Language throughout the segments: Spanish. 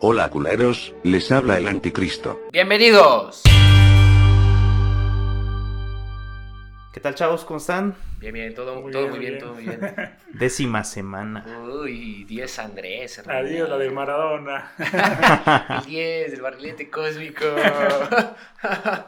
Hola culeros, les habla el anticristo. Bienvenidos. ¿Qué tal, chavos? ¿Cómo están? Bien, bien, todo Muy todo bien, muy bien, todo muy bien. Décima semana. Uy, 10 Andrés, hermano. Adiós, la de Maradona. El 10, el barrilete cósmico.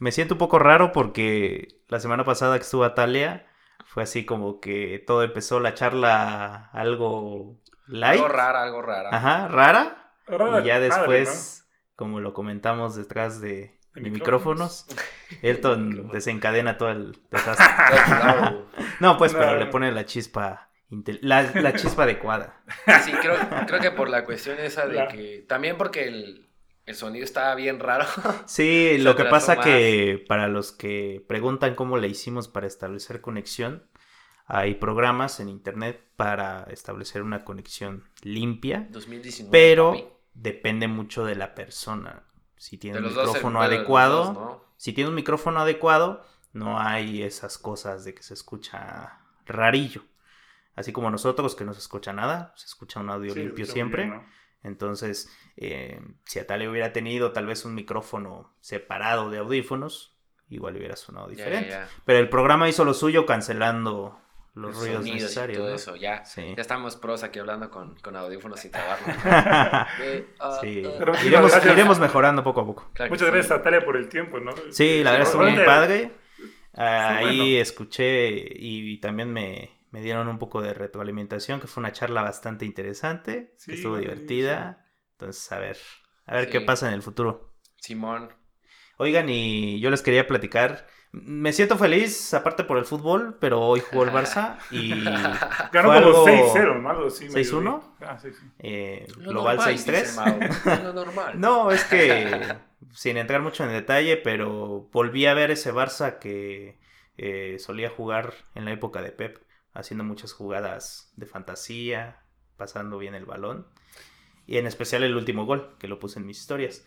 Me siento un poco raro porque la semana pasada que estuvo Atalia fue así como que todo empezó la charla algo light. algo rara, algo rara. Ajá, rara. Y ya padre, después, como lo comentamos detrás de, De de micrófonos. micrófonos, Elton desencadena todo el desastre. No, pues, pero No. le pone la chispa, la, la chispa adecuada. Sí, creo, creo que por la cuestión esa de La- que. También porque el, el sonido estaba bien raro. Sí, lo que pasa que para los que preguntan cómo le hicimos para establecer conexión, hay programas en internet para establecer una conexión limpia, 2019. pero papi. Depende mucho de la persona. Si tiene un micrófono adecuado, dos, ¿no? si tiene un micrófono adecuado, no hay esas cosas de que se escucha rarillo. Así como nosotros que no se escucha nada, se escucha un audio Sí, limpio siempre. bien, ¿no? Entonces, eh, si Atalia hubiera tenido tal vez un micrófono separado de audífonos, igual hubiera sonado diferente. Pero el programa hizo lo suyo cancelando los Los ruidos sonidos y necesarios. todo ¿no? eso, ya. Sí. Ya estamos pros aquí hablando con, con audífonos y tabarnos. Sí. Pero muchas Iremos, gracias. iremos mejorando poco a poco. Muchas gracias a Talia por el tiempo, ¿no? Sí, la verdad estuvo muy padre. Ahí bueno. escuché y, también me, me dieron un poco de retroalimentación, que fue una charla bastante interesante, Sí, que estuvo divertida. Entonces, a ver, a ver Sí. qué pasa en el futuro. Simón. Oigan, y yo les quería platicar. Me siento feliz, aparte por el fútbol, pero hoy jugó el Barça y Ganó fue como algo- 6-0, ¿no? Algo así. medio 6-1? bien. Ah, sí, sí. eh, Lo global normal, dice 6-3. Mau, Lo normal. No, es que sin entrar mucho en detalle, pero volví a ver ese Barça que eh, solía jugar en la época de Pep, haciendo muchas jugadas de fantasía, pasando bien el balón. Y en especial el último gol, que lo puse en mis historias.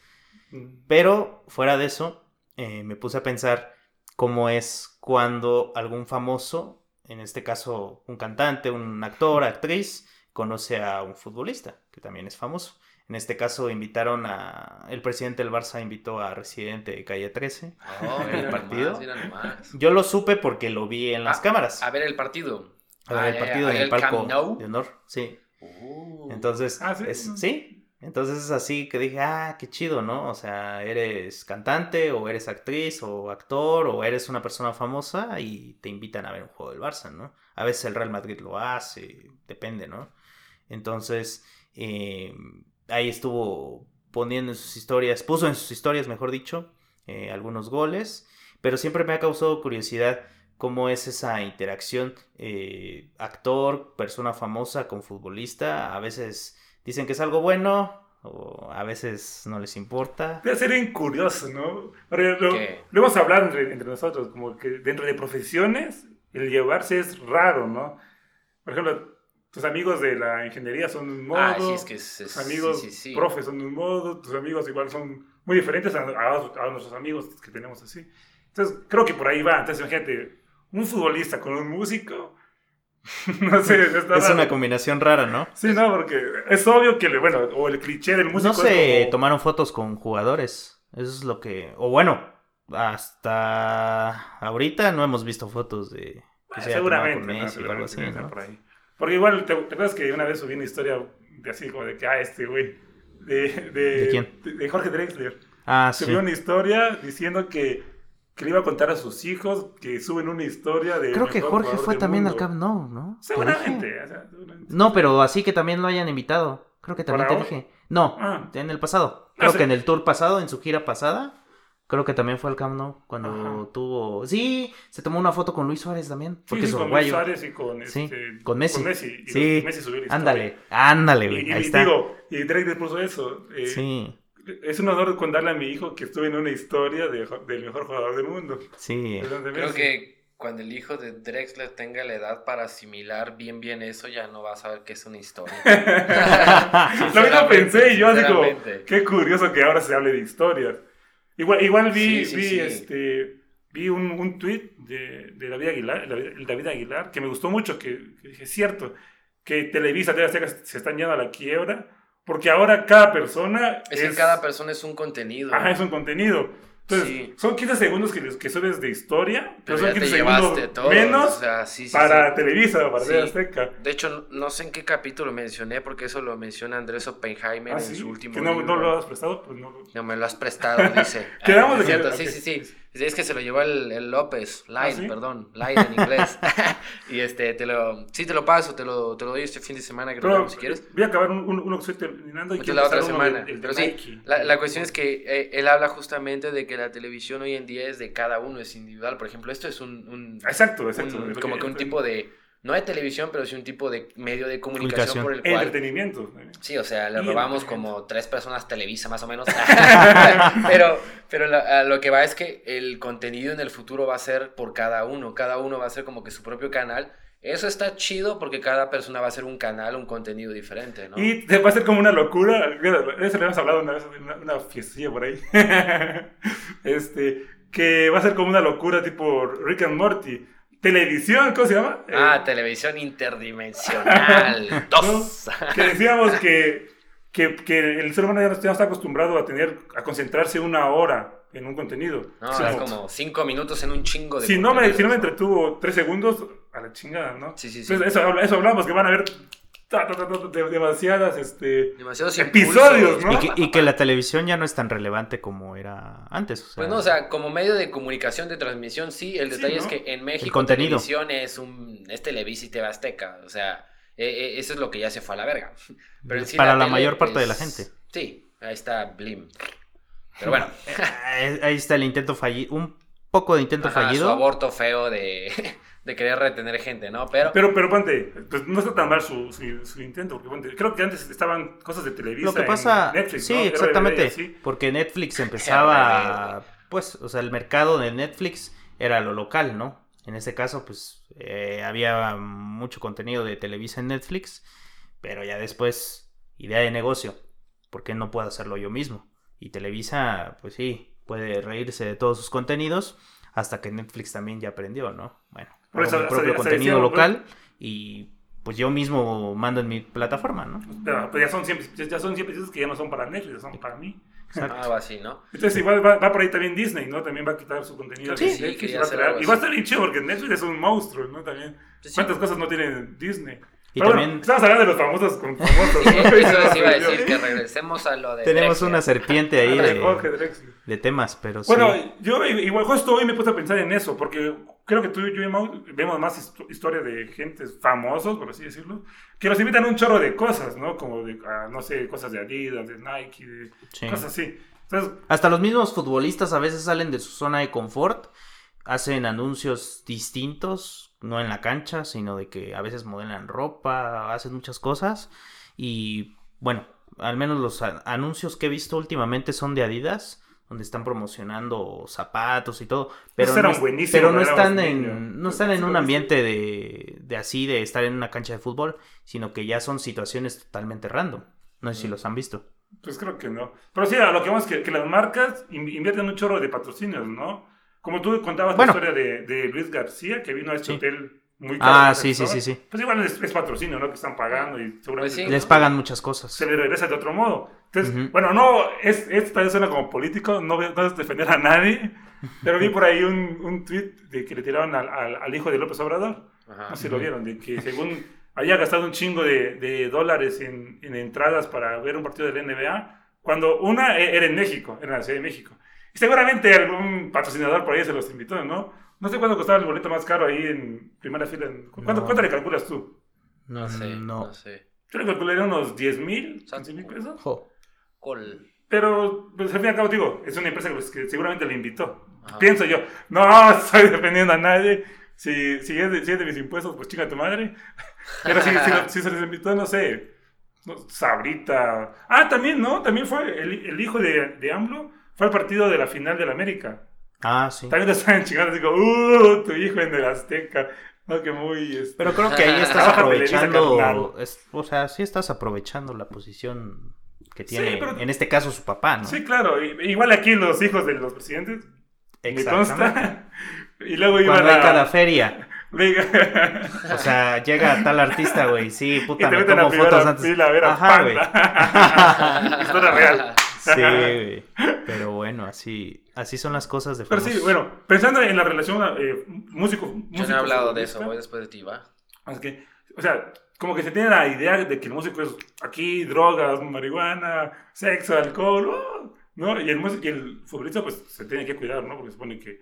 Mm. Pero fuera de eso, eh, me puse a pensar cómo es cuando algún famoso, en este caso un cantante, un actor, actriz, conoce a un futbolista, que también es famoso. En este caso invitaron a... El presidente del Barça invitó a Residente de Calle 13. Oh, El mira partido. nomás, mira nomás. Yo lo supe porque lo vi en las Ah, cámaras. A ver el partido. A ver Ah, el ya, partido en el palco de honor. Sí. Uh. Entonces, Ah, ¿sí? es- ¿sí? Entonces es así que dije, ah, qué chido, ¿no? O sea, eres cantante o eres actriz o actor o eres una persona famosa y te invitan a ver un juego del Barça, ¿no? A veces el Real Madrid lo hace, depende, ¿no? Entonces, eh, ahí estuvo poniendo en sus historias, puso en sus historias, mejor dicho, eh, algunos goles, pero siempre me ha causado curiosidad cómo es esa interacción eh, actor, persona famosa con futbolista. A veces dicen que es algo bueno o a veces no les importa. Debe ser bien curioso, ¿no? Lo, lo hemos hablado entre, entre nosotros, como que dentro de profesiones, el llevarse es raro, ¿no? Por ejemplo, tus amigos de la ingeniería son de un modo, Ah, sí, es que es, es- tus amigos sí, sí, sí. profes son de un modo, tus amigos igual son muy diferentes a, a- a nuestros amigos que tenemos así. Entonces, creo que por ahí va. Entonces, imagínate, un futbolista con un músico, no sé, está Es raro. una combinación rara, ¿no? Sí, no, porque es obvio que, bueno, o el cliché del músico No se como... tomaron fotos con jugadores. Eso es lo que... O bueno, hasta ahorita no hemos visto fotos de... que seguramente, con ¿no? Messi o algo seguramente así, debe estar ¿no? por ahí. Porque igual, ¿te, te acuerdas que una vez subí una historia de así como de que, ah, este güey, de, de, ¿De quién? De, de Jorge Drexler. Ah, sí. Subió una historia diciendo que, que le iba a contar a sus hijos que suben una historia de... Creo que Jorge fue también al. Camp Nou, ¿no? Seguramente, o sea, seguramente. No, pero así que también lo hayan invitado. Creo que también te ¿Para dije. No, Ah. en el pasado. Ah, Creo sí. que en el tour pasado, en su gira pasada, creo que también fue al Camp Nou cuando Ajá. tuvo... Sí, se tomó una foto con Luis Suárez también, porque sí, es con Luis. Suárez y con, Sí, este, con Messi. y Sí, Messi subió la. Ándale, ándale, Y, güey. y Ahí está. digo, y Drake puso eso. eh, Sí, Es un honor contarle a mi hijo que estuve en una historia de- del mejor jugador del mundo. sí. Creo que cuando el hijo de Drexler tenga la edad para asimilar bien bien eso, ya no va a saber que es una historia. Lo mismo pensé y yo así como, qué curioso que ahora se hable de historias. Igual, igual vi, Sí, sí, vi, sí. este, vi un, un tweet de, de David Aguilar, el David Aguilar, que me gustó mucho, que, que dije, es cierto, que Televisa, TV se están yendo a la quiebra Porque ahora cada persona Es que cada persona es un contenido. Ajá, es un contenido. Entonces, Sí. son 15 segundos que, que subes de historia, pero, pero son ya te 15 segundos todo. menos o sea, sí, sí, para. Televisa, para. TV Azteca. De hecho, no sé en qué capítulo mencioné, porque eso lo menciona Andrés Oppenheimer Ah, en su último que no, libro. no lo has prestado, pues no. No me lo has prestado, dice. Quedamos de Es que- sí, sí, sí. Es que se lo llevó el, el López, Line, ¿Ah, sí? perdón, Line en inglés. y este, te lo, sí te lo paso, te lo, te lo doy este fin de semana que Pero si quieres. voy a acabar un- un- uno que estoy terminando y Pues quiero la otra semana. de Pero sí, la, la cuestión es que eh, él habla justamente de que la televisión hoy en día es de cada uno, es individual. Por ejemplo, esto es un, un- Exacto, exacto. un- como que un tipo de, no de televisión, pero sí un tipo de medio de comunicación, Comunicación. por el cual Entretenimiento. Sí, o sea, le robamos como tres personas Televisa más o menos. pero pero la- lo que va es que el contenido en el futuro va a ser por cada uno. Cada uno va a ser como que su propio canal. Eso está chido porque cada persona va a ser un canal, un contenido diferente, ¿no? Y te va a ser como una locura. De eso le hemos hablado una vez en una, una fiestilla por ahí. este, que va a ser como una locura tipo Rick and Morty. Televisión, ¿cómo se llama? Ah, Eh, televisión interdimensional. Dos. que decíamos que, que, que el ser humano ya no, no está acostumbrado a tener, a concentrarse una hora en un contenido. No, es como cinco minutos en un chingo de si no, me, si no me entretuvo tres segundos, a la chingada, ¿no? Sí, sí, sí. Entonces, eso, eso hablamos, que van a haber demasiadas, este... Demasiados episodios, impulsos. ¿no? Y que, y que la televisión ya no es tan relevante como era antes. o sea, Pues no, o sea, como medio de comunicación, de transmisión, sí. El Sí, detalle ¿no? es que en México contenido. televisión es un es Televisa y TV Azteca. O sea, eh, eh, eso es lo que ya se fue a la verga. Pero en sí Para la mayor parte de la gente. Sí, ahí está Blim. Pero bueno, Eh, Ahí está el intento fallido. Un poco de intento ajá, su fallido. aborto feo de, de querer retener gente, ¿no? Pero, Pero, pero ponte, pues no está tan mal su, su, su intento, porque ponte, creo que antes estaban cosas de Televisa Lo que en pasa, Netflix, sí, ¿no? Exactamente, así. porque Netflix empezaba, pues, o sea, el mercado de Netflix era lo local, ¿no? En este caso, pues, eh, había mucho contenido de Televisa en Netflix, pero ya después, idea de negocio, ¿por qué no puedo hacerlo yo mismo? Y Televisa, pues sí, puede reírse de todos sus contenidos, hasta que Netflix también ya aprendió, ¿no? Bueno, Por eso, mi propio contenido local y pues yo mismo mando en mi plataforma, ¿no? Pero pues ya son siempre, ya son siempre que ya no son para Netflix, son para mí. algo así, ¿no? Entonces igual va, va por ahí también Disney, ¿no? También va a quitar su contenido sí, Netflix y va a algo y va a estar bien chido porque Netflix es un monstruo, ¿no? También. Sí. ¿Cuántas cosas no tiene Disney? Y Pero bueno, también- estamos hablando de los famosos con famosos. Sí, ¿no? eso les iba a decir, que regresemos a lo de Tenemos Drexler. una serpiente ahí Jorge de, temas, pero sí. Bueno, yo igual justo hoy me puse a pensar en eso, porque creo que tú y yo y Mau vemos más histo- historia de gentes famosos, por así decirlo, que los invitan a un chorro de cosas, ¿no? Como de, ah, no sé, cosas de Adidas, de Nike, de Sí. cosas así. Entonces, Hasta los mismos futbolistas a veces salen de su zona de confort, hacen anuncios distintos, no en la cancha, sino de que a veces modelan ropa, hacen muchas cosas. Y bueno, al menos los anuncios que he visto últimamente son de Adidas, donde están promocionando zapatos y todo. Pero no, pero no están en, no están en un ambiente de, de así, de estar en una cancha de fútbol, sino que ya son situaciones totalmente random. No sé si los han visto. pues creo que no. Pero sí, a lo que vamos es que, que las marcas in- invierten un chorro de patrocinios, ¿no? Como tú contabas Bueno. la historia de, de Luis García, que vino a este Sí. hotel muy caro. Ah, sí, sí, sí, sí. Pues igual es, es patrocinio, ¿no? Que están pagando y seguramente... Pues sí. Les pagan muchas cosas. se le regresa de otro modo. Entonces, Ujú. bueno, no, es, esta vez suena como político, no, no es defender a nadie, pero vi por ahí un, un tweet de que le tiraron al, al, al hijo de López Obrador, Ajá. no sé si lo vieron, de que según había gastado un chingo de, de dólares en, en entradas para ver un partido de la NBA, cuando una e- era en México, era en la Ciudad de México. Y seguramente algún patrocinador por ahí se los invitó, ¿no? No sé cuánto costaba el boleto más caro ahí en primera fila. ¿Cuánto, No. cuánto le calculas tú? No sé, Mm, no, No. sé. Yo le calcularía unos 10 mil, Exacto. 15 mil pesos. Jo. Col. Pero, pues, al fin y al cabo, digo, es una empresa que, pues, que seguramente le invitó. Ajá. Pienso yo, no estoy defendiendo a nadie. Si, si, es de, si es de mis impuestos, pues chinga tu madre. Pero si, si, lo- si se les invitó, no sé, no, Sabrita. Ah, también, ¿no? También fue el, el hijo de, de AMLO, fue al partido de la final del América. Ah, sí. También lo estaban chingando, digo, uh, tu hijo en el Azteca. No, que muy... este, Pero creo que ahí estás aprovechando. es- o sea, sí estás aprovechando la posición que tiene, Sí, pero- en este caso, su papá, ¿no? Sí, claro. Igual aquí los hijos de los presidentes, me Exactamente. Y luego iban Cuando hay a... cada feria. Venga. O sea, llega tal artista, güey. Sí, Y puta, te me tomo fotos antes. fila a ver a Ajá, güey. Historia real. Sí, güey. Pero bueno, así, así son las cosas de Pero sí, bueno, pensando en la relación eh, músico. Yo no músico he hablado de eso, voy después de ti, ¿va? Es que, o sea, como que se tiene la idea de que el músico es aquí, drogas, marihuana, sexo, alcohol, oh, ¿no? Y el, músico, y el futbolista, pues, se tiene que cuidar, ¿no? Porque se supone que,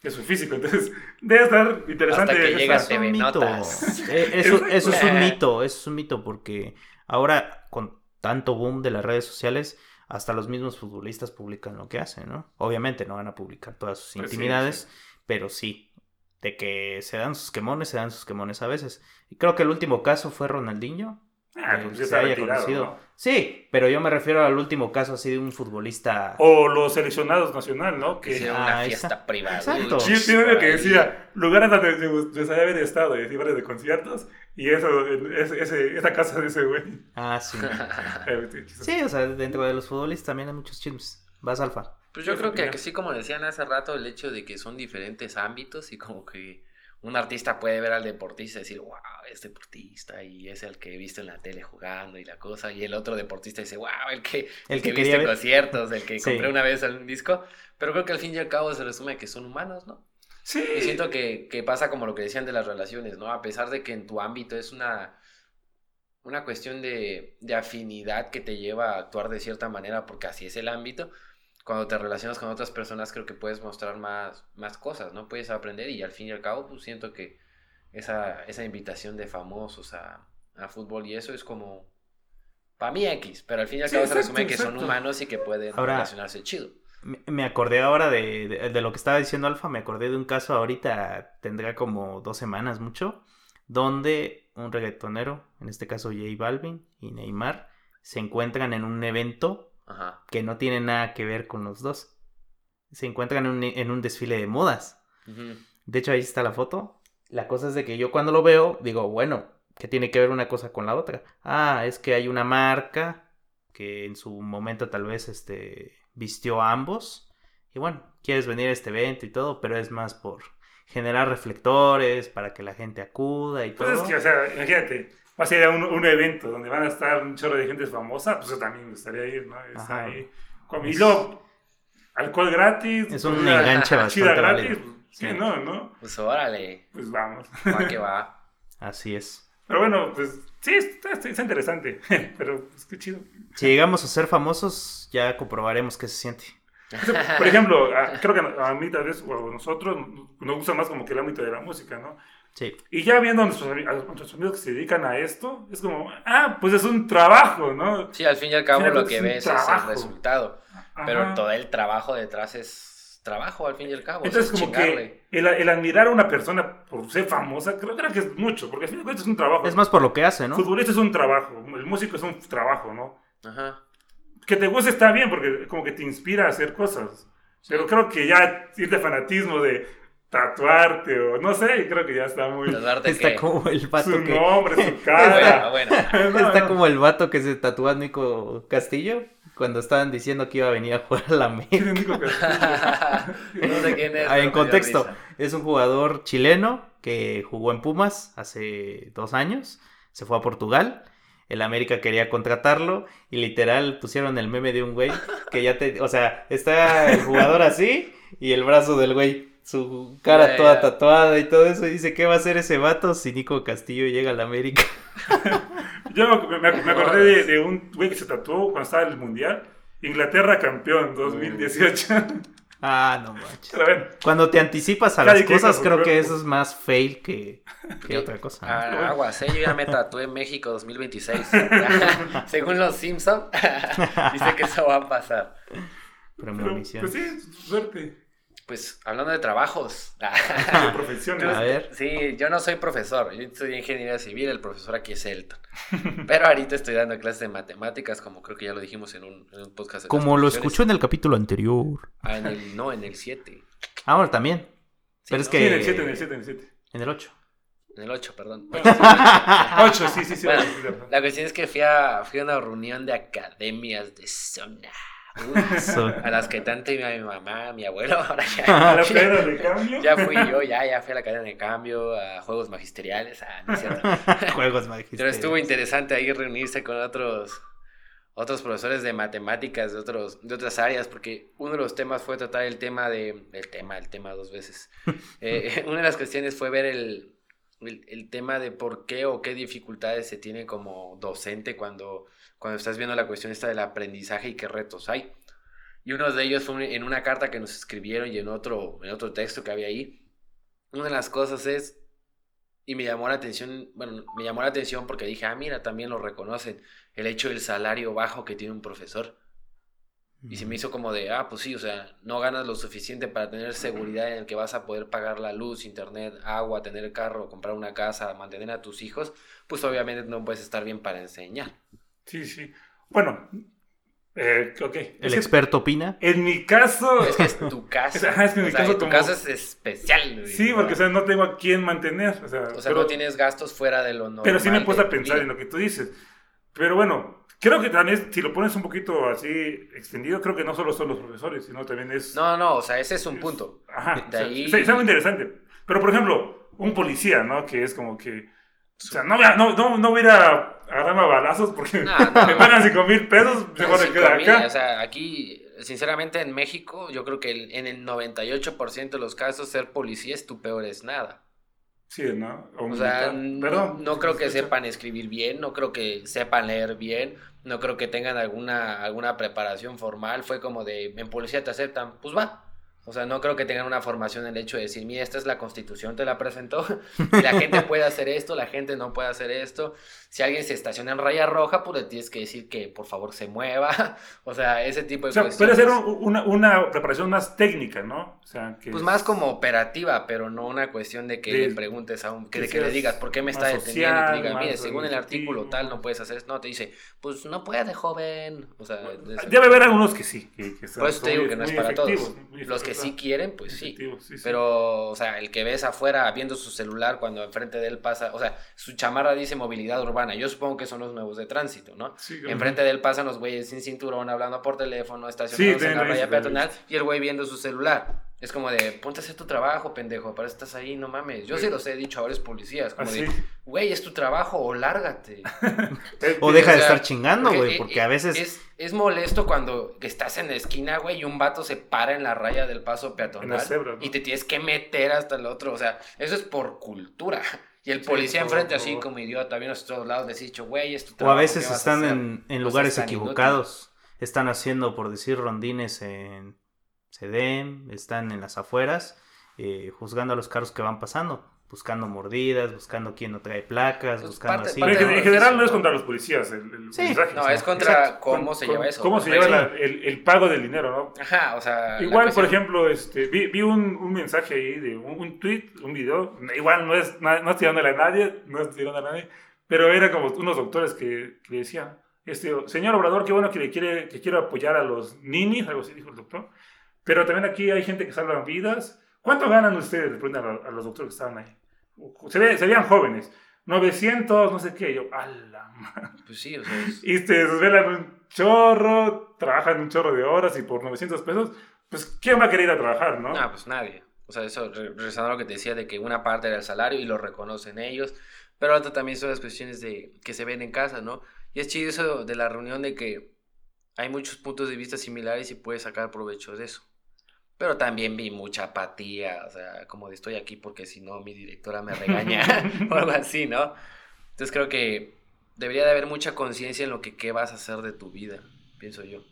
que es su físico. Entonces, debe estar interesante. Hasta que llegas un TV mito. Notas. Eh, Eso, eso es un mito, eso es un mito porque ahora con tanto boom de las redes sociales, hasta los mismos futbolistas publican lo que hacen, ¿no? Obviamente no van a publicar todas sus Pues sí, intimidades, sí. pero sí, de que se dan sus quemones, se dan sus quemones a veces. Y creo que el último caso fue Ronaldinho. Ah, pues se haya conocido. ¿no? Sí, pero yo me refiero al último caso así de un futbolista. O los seleccionados nacional, ¿no? Que Que sea Ah, una ahí fiesta está. privada. Exacto. Sí, tiene por que decía lugares donde se gustaría haber estado, y de conciertos, y eso, ese, esa casa de ese güey. Ah, sí. Sí, o sea, dentro de los futbolistas también hay muchos chismes. Vas, Alfa. Pues yo Esa creo que, que sí, como decían hace rato, el hecho de que son diferentes ámbitos y como que un artista puede ver al deportista y decir, wow, es deportista y es el que he visto en la tele jugando y la cosa, y el otro deportista dice, wow, el que, El el que viste en ver". conciertos, el que Sí. compré una vez un disco, pero creo que al fin y al cabo se resume que son humanos, ¿no? Sí. Y siento que, que pasa como lo que decían de las relaciones, ¿no? A pesar de que en tu ámbito es una, una cuestión de, de afinidad que te lleva a actuar de cierta manera, porque así es el ámbito, cuando te relacionas con otras personas creo que puedes mostrar más, más cosas, ¿no? Puedes aprender y al fin y al cabo pues siento que esa, esa invitación de famosos a, a fútbol y eso es como... Para mí X, pero al fin y al Sí, cabo se exacto, resume que son humanos y que pueden Ahora- relacionarse chido. Me, me acordé ahora de, de- de lo que estaba diciendo Alfa, me acordé de un caso ahorita, tendrá como dos semanas mucho, donde un reggaetonero, en este caso J Balvin y Neymar, se encuentran en un evento Ajá. que no tiene nada que ver con los dos. Se encuentran en un, en un desfile de modas. De hecho, ahí está la foto. La cosa es de que yo cuando lo veo, digo, bueno, ¿qué tiene que ver una cosa con la otra? Ah, es que hay una marca que en su momento tal vez este, vistió a ambos. Y bueno, quieres venir a este evento y todo, pero es más por generar reflectores para que la gente acuda y todo. Pues es que, o sea, imagínate, vas a a un, un evento donde van a estar un chorro de gente famosa, pues yo también me gustaría ir, ¿no? Ajá. ahí. Con- Y luego, alcohol gratis. Es un enganche bastante Chida gratis. pues, Sí, Sí. no, ¿no? Pues órale, Pues vamos. va que va. Así es. Pero bueno, pues sí, está, está- interesante. Pero, pues qué chido. Si llegamos a ser famosos, ya comprobaremos qué se siente. Por ejemplo, a- creo que a a mí tal vez, o a nosotros, nos gusta más como que el ámbito de la música, ¿no? Sí. Y ya viendo a nuestros, a nuestros amigos que se dedican a esto, es como, ah, pues es un trabajo, ¿no? Sí, al fin y al cabo Al final lo que ves es el resultado. Pero Ajá. todo el trabajo detrás es trabajo, al fin y al cabo. Entonces, es como chingarle. que el, el admirar a una persona por ser famosa, creo, creo que es mucho, porque al fin de cuentas es un trabajo. Es más por lo que hace, ¿no? Futbolista es un trabajo, el músico es un trabajo, ¿no? Ajá. Que te guste está bien, porque como que te inspira a hacer cosas. Pero creo que ya ir de fanatismo de tatuarte o no sé, creo que ya está muy... Tatuarte Está como el vato Su que... nombre, su cara. bueno. No, Está no. como el vato que se tatuó a Nico Castillo cuando estaban diciendo que iba a venir a jugar a la América. Único que- no sé quién es. Ah, en contexto, es un jugador chileno que jugó en Pumas hace dos años, se fue a Portugal, el América quería contratarlo y literal pusieron el meme de un güey que ya te, o sea, está el jugador así y el brazo del güey, su cara toda tatuada y todo eso, y dice, ¿qué va a hacer ese vato si Nico Castillo llega al América? Yo me, me- me acordé de, de un güey que se tatuó cuando estaba en el Mundial. Inglaterra campeón 2018. Ah, no manches. Pero bueno, Cuando te anticipas a las cosas, creo que eso es más fail que, que otra cosa. ¿no? Ah, aguas, ¿eh? yo ya me tatué en México 2026. Según los Simpsons, dice que eso va a pasar. Premonición. pues sí, suerte. Pues hablando de trabajos. De profesiones. A ver. Sí, yo no soy profesor, yo estudié ingeniería civil, el profesor aquí es Elton. Pero ahorita estoy dando clases de matemáticas, como creo que ya lo dijimos en un, en un podcast. de Como lo escuchó en el capítulo anterior. Ah, en el, no, en el 7. Ah, bueno, también. Pero es que- Sí, en el 7, en el 7, en el 7. En el 8. En el 8, perdón. 8, sí, sí, sí. Bueno, sí, sí, sí. La cuestión es que fui a, fui a una reunión de academias de zona A las que tanto iba mi mamá, mi abuelo, ahora ya. A la cadena de cambio. Ya fui yo, ya, ya fui a la cadena de cambio, a juegos magisteriales, ah, no es cierto. Juegos Pero magisteriales. estuvo interesante ahí reunirse con otros, otros profesores de matemáticas de, otros, de otras áreas, porque uno de los temas fue tratar el tema de, el tema, el tema dos veces. Eh, una de las cuestiones fue ver el, el, el tema de por qué o qué dificultades se tiene como docente cuando, cuando estás viendo la cuestión esta del aprendizaje y qué retos hay. Y uno de ellos fue en una carta que nos escribieron y en otro, en otro texto que había ahí. Una de las cosas es, y me llamó la atención, bueno, me llamó la atención porque dije, ah, mira, también lo reconocen, el hecho del salario bajo que tiene un profesor. Y se me hizo como de, ah, pues sí, o sea, no ganas lo suficiente para tener seguridad en el que vas a poder pagar la luz, internet, agua, tener carro, comprar una casa, mantener a tus hijos, pues obviamente no puedes estar bien para enseñar. Sí, sí. Bueno, eh, ok. ¿El Es que experto opina? En mi caso. Es que es tu caso. Ajá, es que en mi sea, caso tu como- caso es especial. Sí, porque o sea, no tengo a quién mantener. O sea, O sea, pero, no tienes gastos fuera de lo normal. pero sí me he puesto a pensar vida. en lo que tú dices. Pero bueno, creo que también, si lo pones un poquito así extendido, creo que no solo son los profesores, sino también es. No, no, o sea, ese es un punto. Ajá. De o sea, ahí- está muy interesante. Pero por ejemplo, un policía, ¿no? Que es como que. O sea, no no, no, no voy a ir a agarrarme a balazos porque No, no. me pagan 5 mil pesos, mejor me mil, acá. O sea, aquí, sinceramente, en México, yo creo que en el 98% de los casos, ser policía es tu peor es nada. Sí, ¿no? O O sea, no, no creo que sepan escribir bien, no creo que sepan leer bien, no creo que tengan alguna, alguna preparación formal. Fue como de, en policía te aceptan, pues va. O sea, no creo que tengan una formación en el hecho de decir, mira, esta es la constitución, te la presentó, y la gente puede hacer esto, la gente no puede hacer esto. Si alguien se estaciona en raya roja, pues le tienes que decir que por favor se mueva. O sea, ese tipo de O sea, cuestiones. puede ser un- una, una preparación más técnica, ¿no? O sea, que Pues más como operativa, pero no una cuestión de que De- le preguntes a un, que, que que le digas por qué me está deteniendo y social, te diga, mire, según el artículo tal no puedes hacer esto. No, te dice, pues no puede, joven. O sea, es- Debe haber algunos que sí. Que, que por eso te digo que no es para todos. Los que efectivos, sí quieren, pues sí. Pero, o sea, el que ves afuera viendo su celular cuando enfrente de él pasa, o sea, su chamarra dice movilidad urbana. Yo supongo que son los nuevos de tránsito, ¿no? Sí, claro. Enfrente de él pasan los güeyes sin cinturón, hablando por teléfono, estacionados en la raya peatonal y el güey viendo su celular. Es como de, ponte a hacer tu trabajo, pendejo, para estás ahí, no mames. Yo sí los he dicho a varios policías, como Así. de, güey, es tu trabajo o lárgate. O deja O de estar chingando, güey, eh, porque eh, a veces... Es, es molesto cuando estás en la esquina, güey, y un vato se para en la raya del paso En la peatonal cebra, ¿no? y te tienes que meter hasta el otro. O sea, eso es por cultura. Y el Sí, policía enfrente así como idiota, viendo a todos lados, les he dicho, güey, es tu O trabajo. a veces ¿qué vas están en, en lugares equivocados. Están haciendo, por decir, rondines en CEDEM, están en las afueras, eh, juzgando a los carros que van pasando, buscando mordidas, buscando quién no trae placas, Pues buscando parte- así. Pero en, parte en general no es contra los policías el, el Sí. mensaje, No, o sea, es contra exacto, cómo con- se con- lleva eso. Cómo se lleva la- el, el pago del dinero, ¿no? Ajá, o sea. Igual, por ejemplo, este, vi, vi un, un mensaje ahí de un, un tweet, un video. Igual no es, no, no estoy tirándole a nadie, no estoy tirándole a nadie, pero era como unos doctores que, que le decían, este, señor Obrador, qué bueno que le quiere, que quiere apoyar a los ninis, algo así dijo el doctor. Pero también aquí hay gente que salva vidas. ¿Cuánto ganan ustedes? Le preguntan a, los doctores que estaban ahí. Se, ve- se veían jóvenes. 900, no sé qué. Yo, a la madre. Pues sí, o sea. es- Y se desvelan un chorro, trabajan un chorro de horas y por 900 pesos, pues ¿quién va a querer ir a trabajar, no? No, pues nadie. O sea, eso, re- regresando a lo que te decía de que una parte era el salario y lo reconocen ellos, pero otra también son las cuestiones de que se ven en casa, ¿no? Y es chido eso de la reunión de que hay muchos puntos de vista similares y puedes sacar provecho de eso. Pero también vi mucha apatía, o sea, como de estoy aquí porque si no mi directora me regaña o algo así, ¿no? Entonces creo que debería de haber mucha conciencia en lo que qué vas a hacer de tu vida, pienso yo.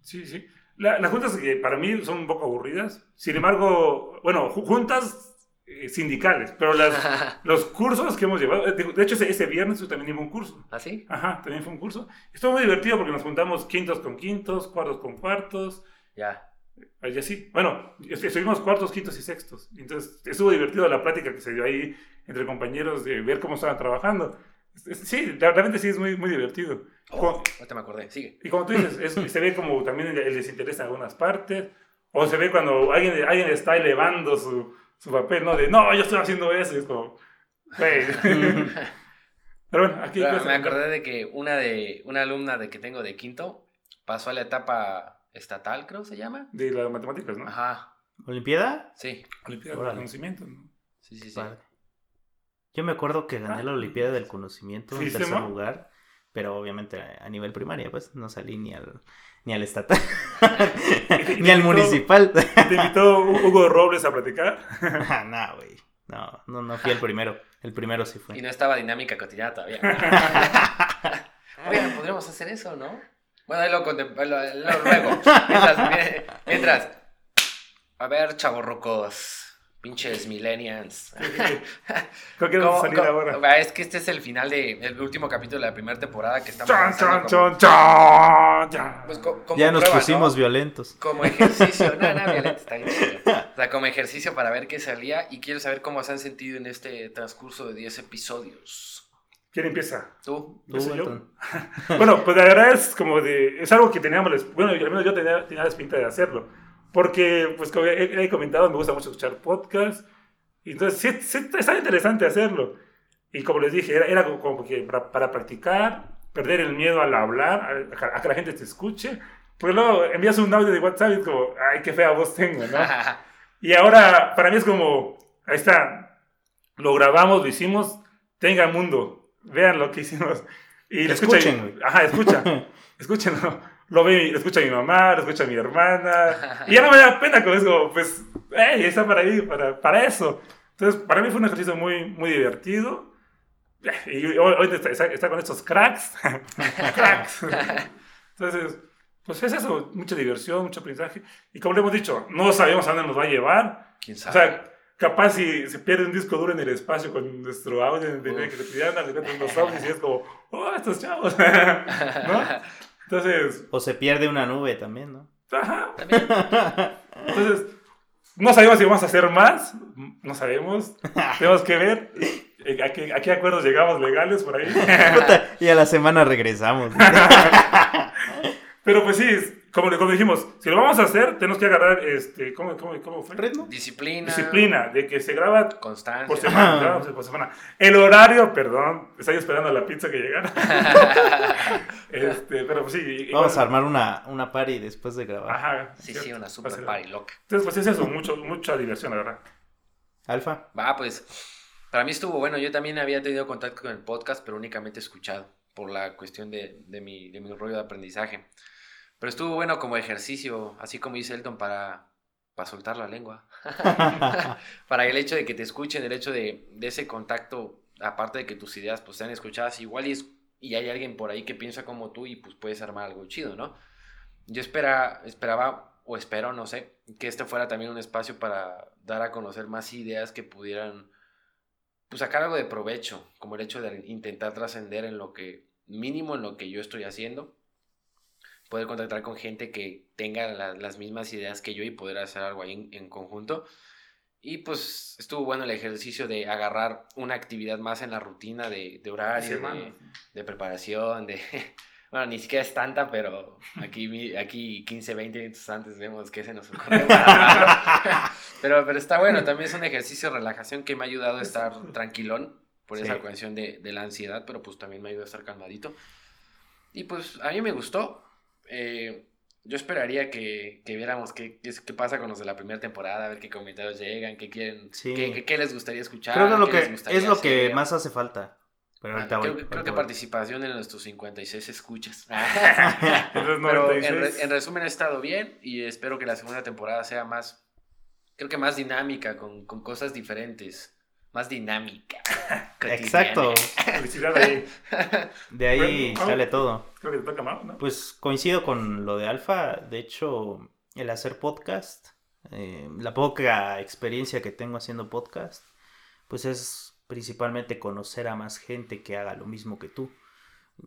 Sí, sí. La- las juntas que para mí son un poco aburridas. Sin embargo, bueno, ju- juntas eh, sindicales, pero las, los cursos que hemos llevado, eh, de de hecho ese, ese viernes yo también a un curso. ¿Así? Ajá, también fue un curso. Estuvo muy divertido porque nos juntamos quintos con quintos, cuartos con cuartos, Ya. Y así. Bueno, es- estuvimos cuartos, quintos y sextos. Entonces estuvo divertido la plática que se dio ahí entre compañeros de ver cómo estaban trabajando. Sí, realmente sí es muy, muy divertido. Oh, Cu- ahorita me acordé, sigue. Y como tú dices, es- se ve como también el, desinterés en algunas partes. O se ve cuando alguien, alguien está elevando su, su papel, ¿no? De, no, yo estoy haciendo eso. Es como, güey. Pero bueno, aquí... Pero me acordé de que una de una alumna de que tengo de quinto pasó a la etapa estatal, creo se llama. De las matemáticas, ¿no? Ajá, ¿Olimpiada? sí, Olimpiada Órale. del conocimiento, ¿no? sí, sí, sí. Padre. Yo me acuerdo que gané la Olimpiada del Conocimiento en ¿Fuiste, tercer lugar, pero obviamente a nivel primaria, pues no salí ni al, ni al estatal, ni al invitó- municipal. ¿Te invitó Hugo Robles a platicar? Ah, no, güey. No, no, no fui el primero. El primero sí Y fue. no estaba dinámica cotidiana todavía. Oigan, podríamos hacer eso, ¿no? Bueno, ahí lo contemplamos luego. Mientras, mientras. A ver, chavorrucos. Pinches millennials. Que ¿Cómo- vamos a salir cómo- ahora. Ah, Es que este es el final de el último capítulo de la primera temporada que estamos Chan, lanzando chan, como- chan, chan, chan. pues, co- como Ya nos prueba, pusimos ¿no? violentos. Como ejercicio, no, no, violento, está bien. O sea, como ejercicio para ver qué salía y quiero saber cómo se han sentido en este transcurso de 10 episodios. ¿Quién empieza? ¿Tú? Tú, ¿Soy yo? Anton. Bueno, pues la verdad es como de. Es algo que teníamos. Bueno, al menos yo tenía, tenía la espinta de hacerlo. Porque, pues, como he, he comentado, me gusta mucho escuchar podcasts. Y entonces, sí, sí, está interesante hacerlo. Y como les dije, era, era como, como que para, para practicar, perder el miedo al hablar, a, a que la gente te escuche. Porque luego envías un audio de WhatsApp y es como, ay, qué fea voz tengo, ¿no? Y ahora, para mí es como, ahí está, lo grabamos, lo hicimos, tenga mundo, vean lo que hicimos. Y Escuchen. Ajá, escucha, escúchenlo. Lo ve, lo escucha mi mamá, lo escucha mi hermana. Y ya no me da pena, como es como, pues, hey, está para ahí, para, para eso. Entonces, para mí fue un ejercicio muy, muy divertido. Y hoy, hoy está, está- está con estos cracks. cracks. Entonces, pues es eso, mucha diversión, mucho aprendizaje. Y como le hemos dicho, no sabemos a dónde nos va a llevar. ¿Quién O sabe? sea, capaz si se pierde un disco duro en el espacio con nuestro audio de que le encuentran unos ovnis y es como, oh, estos chavos. ¿No? Entonces, O se pierde una nube también, ¿no? ajá. También. Entonces, no sabemos si vamos a hacer más. No sabemos. Tenemos que ver eh, a qué, a qué acuerdos llegamos legales por ahí. Y a la semana regresamos. Pero pues sí, como, como dijimos, si lo vamos a hacer, tenemos que agarrar, este, ¿cómo, cómo, cómo fue? ¿Ritmo? Disciplina. Disciplina, de que se graba Constancia. por semana, grabamos por semana. El horario, perdón, estoy esperando la pizza que llegara. este, pero pues sí. igual- Vamos a armar una, una party después de grabar. Ajá. Sí, cierto, sí, una a super party loca. Entonces, pues es eso, mucho, mucha diversión, la verdad. Alfa. Va, pues, para mí estuvo bueno. Yo también había tenido contacto con el podcast, pero únicamente escuchado por la cuestión de, de mi, de mi rollo de aprendizaje. Pero estuvo bueno como ejercicio, así como dice Elton, para, para soltar la lengua. para el hecho de que te escuchen, el hecho de, de ese contacto, aparte de que tus ideas pues sean escuchadas, igual y, es- y hay alguien por ahí que piensa como tú y pues puedes armar algo chido, ¿no? Yo espera, esperaba, o espero, no sé, que este fuera también un espacio para dar a conocer más ideas que pudieran pues, sacar algo de provecho, como el hecho de intentar trascender en lo que, mínimo en lo que yo estoy haciendo, poder contactar con gente que tenga la- las mismas ideas que yo y poder hacer algo ahí en, en conjunto. Y pues estuvo bueno el ejercicio de agarrar una actividad más en la rutina de, de horario, de, de preparación, de... Bueno, ni siquiera es tanta, pero aquí, aquí 15, 20 minutos antes vemos que se nos ocurre. pero, pero está bueno, también es un ejercicio de relajación que me ha ayudado a estar tranquilón por esa Sí. cuestión de, de la ansiedad, pero pues también me ayuda a estar calmadito. Y pues a mí me gustó. Eh, yo esperaría que, que viéramos qué, qué, pasa con los de la primera temporada, a ver qué comentarios llegan, qué quieren, Sí. qué, qué- qué les gustaría escuchar. Creo que es lo que, es lo que más hace falta. Pero Ah, creo, voy, que- creo ahorita que voy. participación en nuestros 56 escuchas. Pero en, 96. re- en resumen ha estado bien y espero que la segunda temporada sea más, creo que más dinámica, con, con cosas diferentes, más dinámica. Exacto. ahí. De ahí Bueno, sale todo. Creo que te toca más, ¿no? Pues coincido con lo de Alfa. De hecho, el hacer podcast, eh, la poca experiencia que tengo haciendo podcast, pues es principalmente conocer a más gente que haga lo mismo que tú.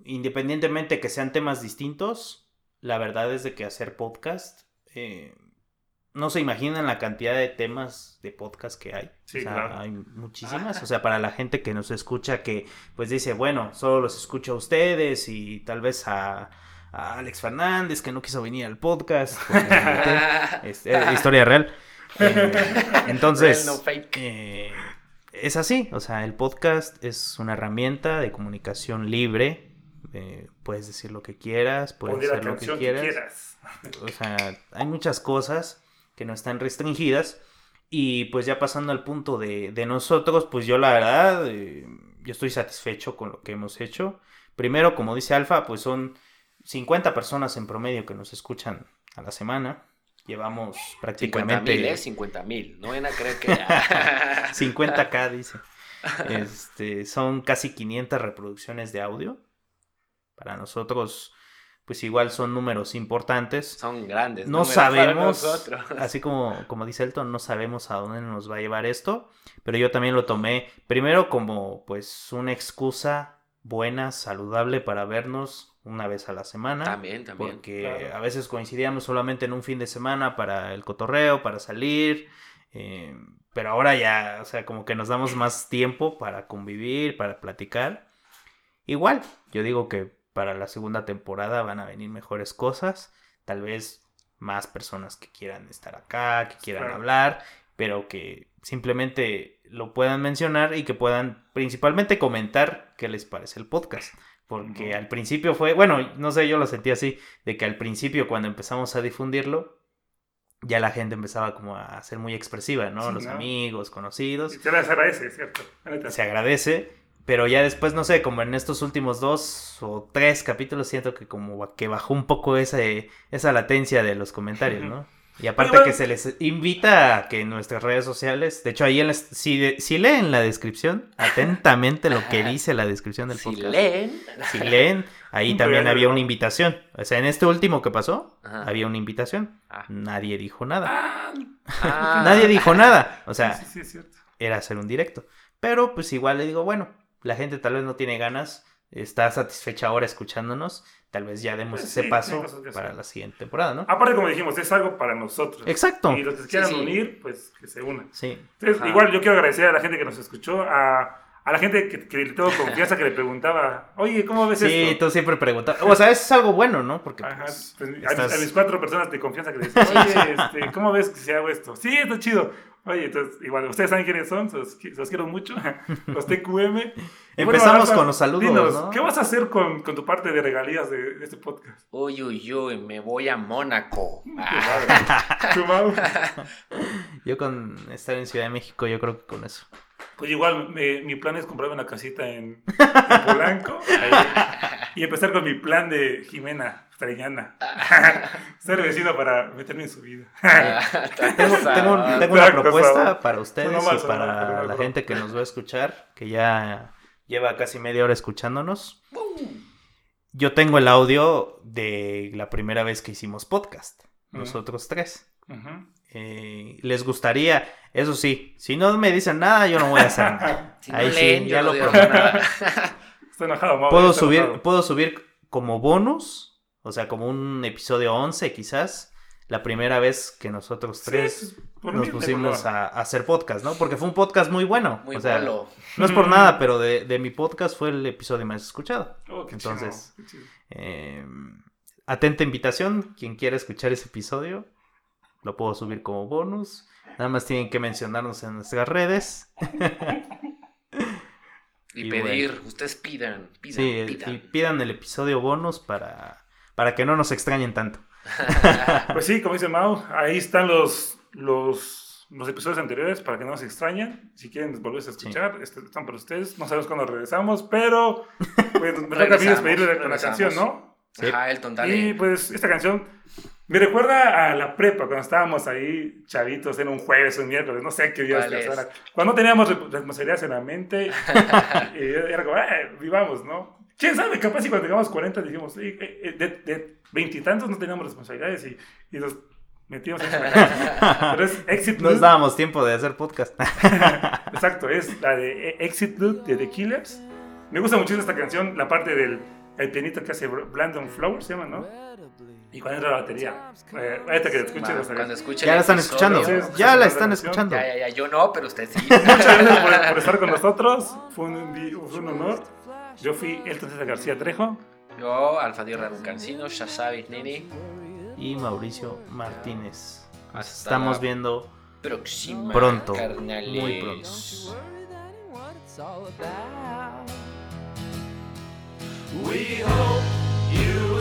Independientemente que sean temas distintos, la verdad es de que hacer podcast, eh, no se imaginan la cantidad de temas de podcast que hay. Sí, O sea, claro. hay muchísimas. O sea, para la gente que nos escucha, que pues dice, bueno, solo los escucho a ustedes y tal vez a, a Alex Fernández, que no quiso venir al podcast. eh, historia real. Eh, entonces, Real, no fake. eh, es así. O sea, el podcast es una herramienta de comunicación libre puedes decir lo que quieras, puedes hacer lo que canción que quieras. quieras. O sea, hay muchas cosas que no están restringidas. Y pues ya pasando al punto de, de nosotros, pues yo la verdad, eh, yo estoy satisfecho con lo que hemos hecho. Primero, como dice Alfa, pues son 50 personas en promedio que nos escuchan a la semana. Llevamos 50 prácticamente... mil, ¿eh? 50 mil. No vayan a creer que... 50k, dice. Este, son casi 500 reproducciones de audio. Para nosotros, pues igual son números importantes. Son grandes. No sabemos, así como, como dice Elton, no sabemos a dónde nos va a llevar esto. Pero yo también lo tomé primero como pues una excusa buena, saludable para vernos una vez a la semana. También, también. Porque claro. a veces coincidíamos solamente en un fin de semana para el cotorreo, para salir. eh, pero ahora ya, o sea, como que nos damos más tiempo para convivir, para platicar. Igual, yo digo que para la segunda temporada van a venir mejores cosas. Tal vez más personas que quieran estar acá, que quieran Claro. hablar, pero que simplemente lo puedan mencionar y que puedan principalmente comentar qué les parece el podcast. Porque al principio fue, bueno, no sé, yo lo sentí así, de que al principio cuando empezamos a difundirlo, ya la gente empezaba como a ser muy expresiva, ¿no? Sí, Los ¿no? amigos, conocidos Se les agradece, ¿cierto? Se agradece, pero ya después, no sé, como en estos últimos dos o tres capítulos, siento que como que bajó un poco esa, esa latencia de los comentarios, ¿no? Y aparte que se les invita a que en nuestras redes sociales, de hecho ahí en las- si, si leen la descripción, atentamente lo que dice la descripción del Si podcast, leen... si leen, ahí también había una invitación. O sea, en este último que pasó, Ajá. había una invitación. Ah. Nadie dijo nada. Ah, Ah. Nadie dijo nada. O sea, sí, sí, es cierto. era hacer un directo. Pero pues igual le digo, bueno, la gente tal vez no tiene ganas, está satisfecha ahora escuchándonos, tal vez ya demos Pues ese sí, paso para la siguiente temporada, ¿no? Aparte, como dijimos, es algo para nosotros. Exacto. Y los que se quieran Sí, sí. unir, pues que se unan. Sí. Entonces, Ajá. igual yo quiero agradecer a la gente que nos escuchó, a, a la gente que, que le tengo confianza, que le preguntaba, oye, ¿cómo ves Sí, esto? tú siempre preguntas. O sea, eso es algo bueno, ¿no? Porque Ajá, pues, pues, a, mis, estás- a mis cuatro personas de confianza que le decían, oye, este, ¿cómo ves que si hago esto? Sí, está chido. Oye, entonces, igual, ustedes saben quiénes son, se los, los quiero mucho, los TQM. Bueno, Empezamos Rafa, con los saludos, dinos, ¿no? ¿Qué vas a hacer con, con tu parte de regalías de, de este podcast? Uy, uy, uy, me voy a Mónaco. Yo con estar en Ciudad de México, yo creo que con eso. Pues igual, me- mi plan es comprarme una casita en, en Polanco ahí, y empezar con mi plan de Jimena Treñana. Ser vecino para meterme en su vida. Tengo, tengo una propuesta para ustedes y para la gente que nos va a escuchar, que ya lleva casi media hora escuchándonos. Yo tengo el audio de la primera vez que hicimos podcast, nosotros tres. Eh, les gustaría, eso sí, si no me dicen nada, yo no voy a hacer nada. Si Ahí leen, sí, ya lo prometo. Puedo subir, enojado. puedo subir como bonus, o sea, como un episodio 11 quizás, la primera vez que nosotros tres Sí, pues, nos pusimos a, a hacer podcast, ¿no? Porque fue un podcast muy bueno. Muy o sea, bolo. no es por nada, pero de, de mi podcast fue el episodio más escuchado. Oh, qué Entonces, chido, qué chido. Eh, atenta invitación, quien quiera escuchar ese episodio, lo puedo subir como bonus. Nada más tienen que mencionarnos en nuestras redes. Y, Y pedir, ustedes pidan, pidan, Sí, pidan. y pidan el episodio bonus para, para que no nos extrañen tanto. Pues sí, como dice Mau, ahí están los, los, los episodios anteriores para que no se extrañen. Si quieren volverse a escuchar, este, están para ustedes. No sabemos cuándo regresamos, pero pues, me Regresamos, despedirle con la canción, ¿no? Sí. Ajá, Elton, Y dale. pues esta canción me recuerda a la prepa, cuando estábamos ahí chavitos, en un jueves o un miércoles, no sé qué día. Cuando no teníamos re- responsabilidades en la mente, y era como, eh, vivamos, ¿no? ¿Quién sabe? Capaz si cuando tengamos 40 dijimos, "Sí, eh, eh, de veintitantos no teníamos responsabilidades y, y nos metimos en. Pero es Exit Nos dábamos tiempo de hacer podcast. Exacto, es la de Exit Loop de The Killers. Me gusta muchísimo esta canción, la parte del el pianito que hace Brandon Flowers, se llama, ¿no? Y cuando entra la batería. Eh, ahorita que la escuches, Ma, vas a ver. Cuando escuchen ya la están escuchando. Sí, Ya la están escuchando. Ya, ya, ya. Yo no, pero usted sí. Muchas gracias por, por estar con nosotros. Fue un, fue un honor. Yo fui Elton César García Trejo. Yo, Alfadio Ramón Cancino, ya sabes, nene. Y Mauricio Martínez. Nos Hasta estamos viendo Próxima. Pronto, carnales. muy pronto. worry that ain't what it's all about. We hope you